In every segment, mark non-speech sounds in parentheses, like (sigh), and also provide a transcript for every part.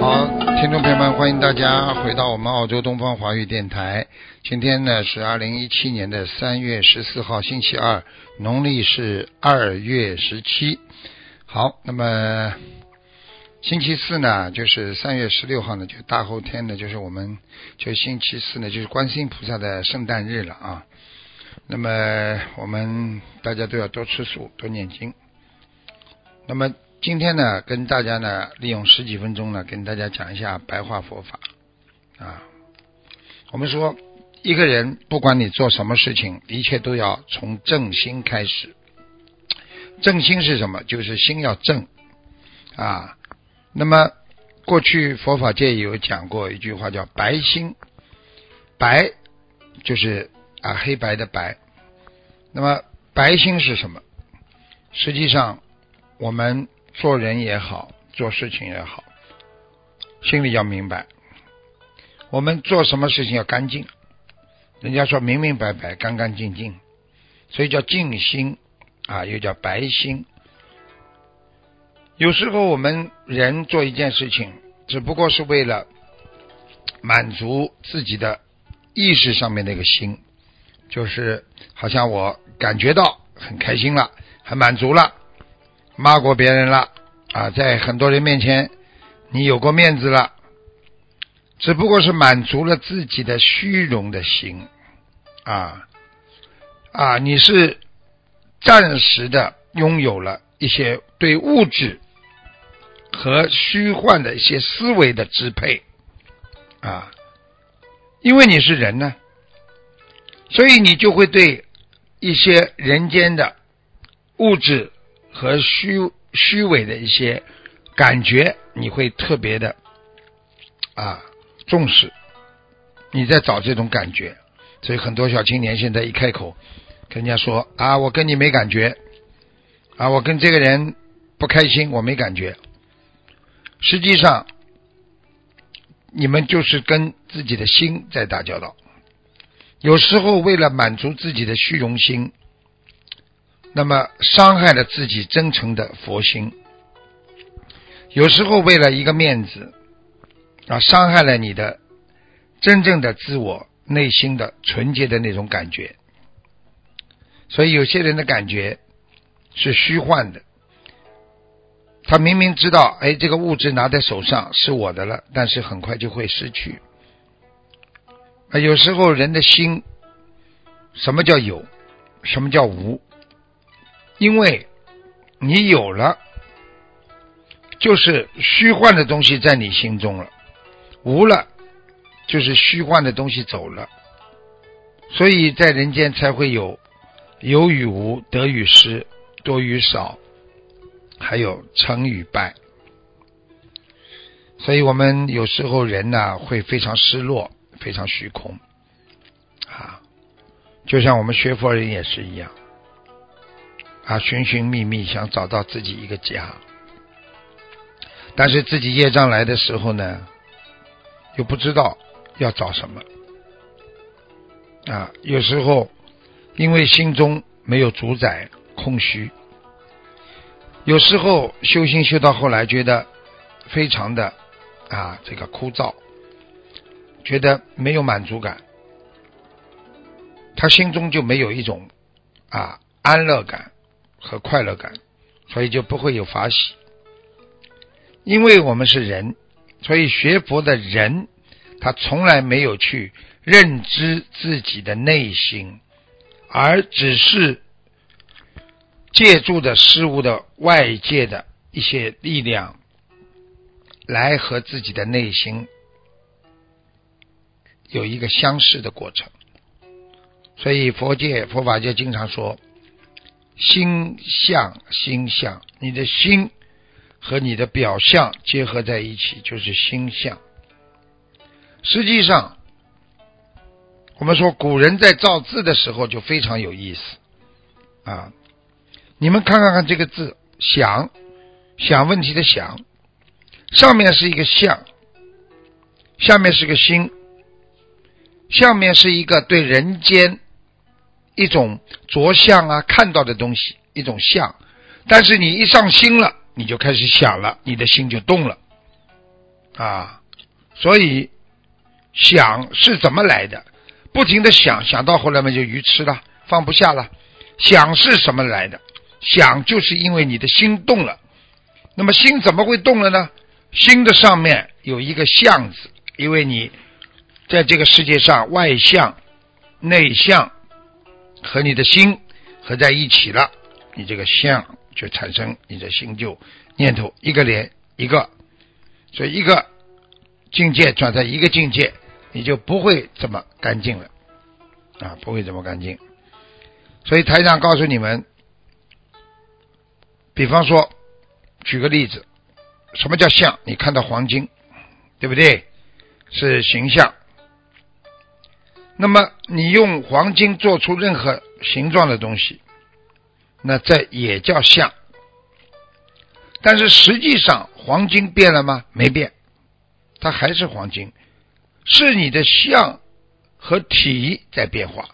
好，听众朋友们，欢迎大家回到我们澳洲东方华语电台。今天呢是二零一七年的三月十四号，星期二，农历是二月十七。好，那么星期四呢，就是三月十六号呢，就大后天呢，就是我们就星期四呢，就是观世音菩萨的圣诞日了啊。那么我们大家都要多吃素，多念经。那么今天呢，跟大家呢，利用十几分钟呢，跟大家讲一下白话佛法啊。我们说，一个人不管你做什么事情，一切都要从正心开始。正心是什么？就是心要正啊。那么过去佛法界有讲过一句话，叫“白心”，白就是啊黑白的白。那么白心是什么？实际上，我们做人也好，做事情也好，心里要明白，我们做什么事情要干净。人家说明明白白、干干净净，所以叫净心。啊，又叫白心。有时候我们人做一件事情，只不过是为了满足自己的意识上面那个心，就是好像我感觉到很开心了，很满足了，骂过别人了啊，在很多人面前你有过面子了，只不过是满足了自己的虚荣的心啊啊，你是。暂时的拥有了一些对物质和虚幻的一些思维的支配啊，因为你是人呢，所以你就会对一些人间的物质和虚虚伪的一些感觉，你会特别的啊重视，你在找这种感觉，所以很多小青年现在一开口。跟人家说啊，我跟你没感觉，啊，我跟这个人不开心，我没感觉。实际上，你们就是跟自己的心在打交道。有时候为了满足自己的虚荣心，那么伤害了自己真诚的佛心。有时候为了一个面子，啊，伤害了你的真正的自我内心的纯洁的那种感觉。所以有些人的感觉是虚幻的，他明明知道，哎，这个物质拿在手上是我的了，但是很快就会失去。啊，有时候人的心，什么叫有？什么叫无？因为你有了，就是虚幻的东西在你心中了；无了，就是虚幻的东西走了。所以在人间才会有。有与无，得与失，多与少，还有成与败，所以我们有时候人呢会非常失落，非常虚空啊，就像我们学佛人也是一样啊，寻寻觅觅想找到自己一个家，但是自己业障来的时候呢，又不知道要找什么啊，有时候。因为心中没有主宰，空虚。有时候修心修到后来，觉得非常的啊，这个枯燥，觉得没有满足感，他心中就没有一种啊安乐感和快乐感，所以就不会有法喜。因为我们是人，所以学佛的人，他从来没有去认知自己的内心。而只是借助的事物的外界的一些力量，来和自己的内心有一个相似的过程。所以佛界、佛法界经常说：“心相心相，你的心和你的表象结合在一起，就是心相。实际上，我们说古人在造字的时候就非常有意思啊！你们看看看这个字“想”，想问题的“想”，上面是一个“相”，下面是个“心”，下面是一个对人间一种着相啊，看到的东西一种相。但是你一上心了，你就开始想了，你的心就动了啊！所以想是怎么来的？不停的想，想到后来嘛就愚痴了，放不下了。想是什么来的？想就是因为你的心动了。那么心怎么会动了呢？心的上面有一个相字，因为你在这个世界上外向、内向和你的心合在一起了，你这个相。就产生你的心就念头一个连一个，所以一个境界转在一个境界，你就不会这么干净了啊，不会这么干净。所以台长告诉你们，比方说，举个例子，什么叫相？你看到黄金，对不对？是形象。那么你用黄金做出任何形状的东西。那这也叫相，但是实际上黄金变了吗？没变，它还是黄金，是你的相和体在变化。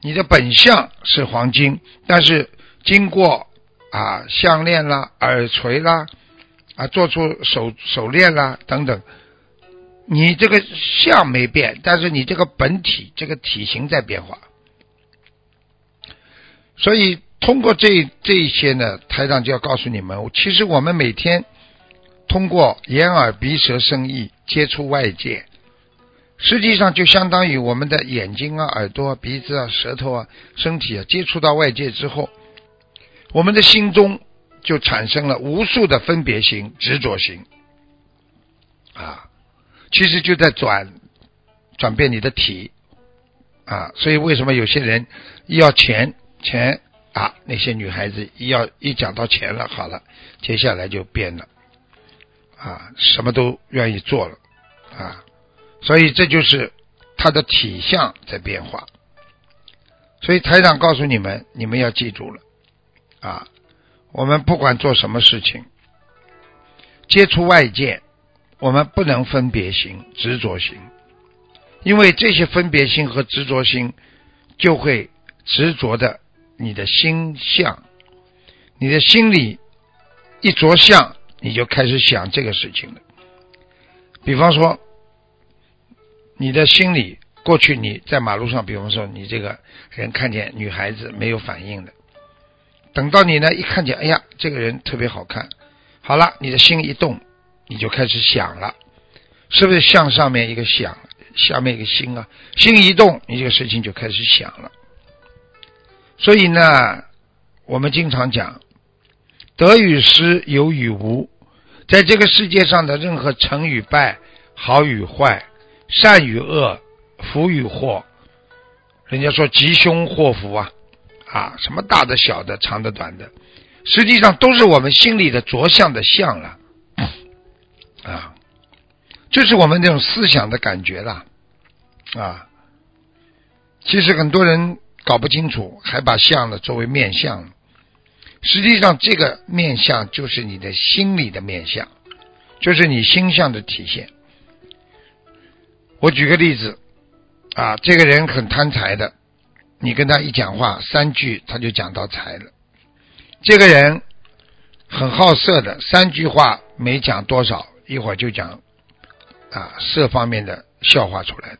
你的本相是黄金，但是经过啊项链啦、耳垂啦啊做出手手链啦等等，你这个相没变，但是你这个本体这个体型在变化，所以。通过这这一些呢，台长就要告诉你们，其实我们每天通过眼耳鼻舌身意接触外界，实际上就相当于我们的眼睛啊、耳朵啊、鼻子啊、舌头啊、身体啊接触到外界之后，我们的心中就产生了无数的分别心、执着心，啊，其实就在转转变你的体啊，所以为什么有些人一要钱钱？啊，那些女孩子一要一讲到钱了，好了，接下来就变了，啊，什么都愿意做了，啊，所以这就是他的体相在变化。所以台长告诉你们，你们要记住了，啊，我们不管做什么事情，接触外界，我们不能分别心、执着心，因为这些分别心和执着心就会执着的。你的心相，你的心里一着相，你就开始想这个事情了。比方说，你的心里过去你在马路上，比方说你这个人看见女孩子没有反应的，等到你呢一看见，哎呀，这个人特别好看，好了，你的心一动，你就开始想了，是不是向上面一个想，下面一个心啊？心一动，你这个事情就开始想了。所以呢，我们经常讲，得与失，有与无，在这个世界上的任何成与败、好与坏、善与恶、福与祸，人家说吉凶祸福啊，啊，什么大的、小的、长的、短的，实际上都是我们心里的着相的相了，啊，就是我们这种思想的感觉了，啊，其实很多人。搞不清楚，还把相呢作为面相，实际上这个面相就是你的心理的面相，就是你心相的体现。我举个例子，啊，这个人很贪财的，你跟他一讲话，三句他就讲到财了；这个人很好色的，三句话没讲多少，一会儿就讲啊色方面的笑话出来。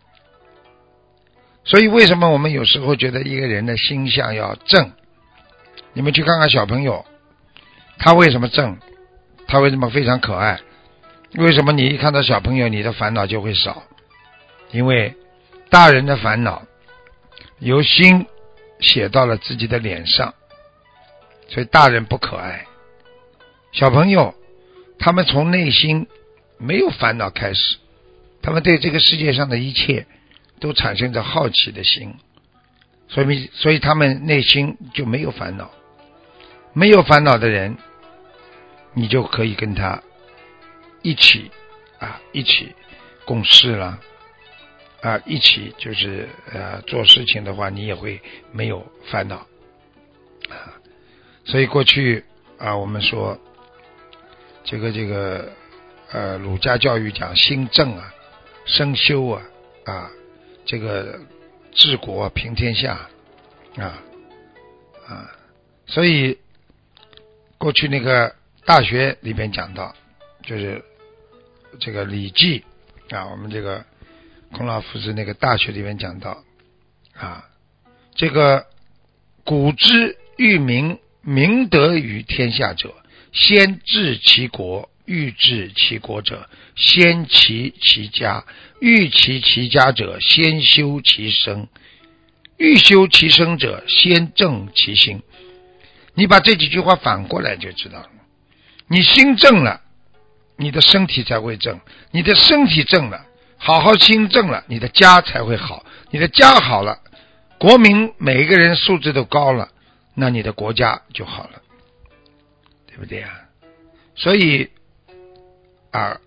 所以，为什么我们有时候觉得一个人的心相要正？你们去看看小朋友，他为什么正？他为什么非常可爱？为什么你一看到小朋友，你的烦恼就会少？因为大人的烦恼由心写到了自己的脸上，所以大人不可爱。小朋友，他们从内心没有烦恼开始，他们对这个世界上的一切。都产生着好奇的心，所以所以他们内心就没有烦恼。没有烦恼的人，你就可以跟他一起啊，一起共事了啊，一起就是呃做事情的话，你也会没有烦恼啊。所以过去啊，我们说这个这个呃儒家教育讲心正啊，身修啊啊，这个治国平天下啊啊，所以过去那个。大学里边讲到，就是这个《礼记》啊，我们这个孔老夫子那个大学里面讲到啊，这个古之欲明明德于天下者，先治其国；欲治其国者，先齐其家；欲齐其家者，先修其身；欲修其身者，先正其心。你把这几句话反过来就知道了。你心正了，你的身体才会正；你的身体正了，好好心正了，你的家才会好。你的家好了，国民每一个人素质都高了，那你的国家就好了，对不对呀？所以啊，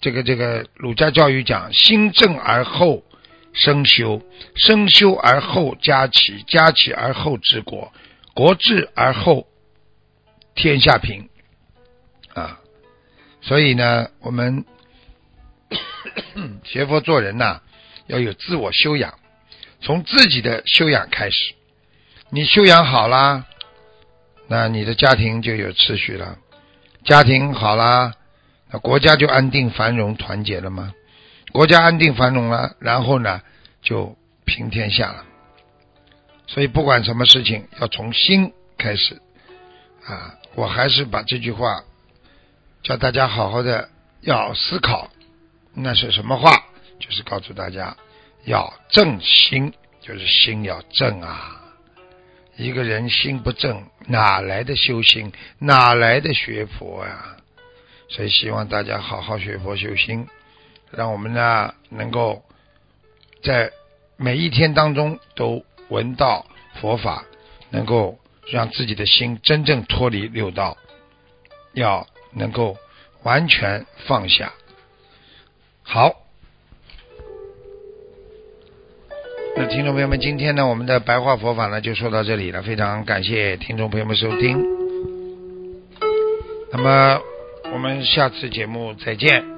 这个这个儒家教育讲：心正而后身修，身修而后家齐，家齐而后治国，国治而后天下平。啊，所以呢，我们 (coughs) 学佛做人呐，要有自我修养，从自己的修养开始。你修养好啦，那你的家庭就有秩序了，家庭好啦，那国家就安定繁荣团结了吗？国家安定繁荣了，然后呢，就平天下了。所以不管什么事情，要从心开始啊！我还是把这句话。叫大家好好的要思考，那是什么话？就是告诉大家要正心，就是心要正啊！一个人心不正，哪来的修心？哪来的学佛呀？所以希望大家好好学佛修心，让我们呢能够在每一天当中都闻到佛法，能够让自己的心真正脱离六道，要。能够完全放下。好，那听众朋友们，今天呢，我们的白话佛法呢就说到这里了，非常感谢听众朋友们收听。那么，我们下次节目再见。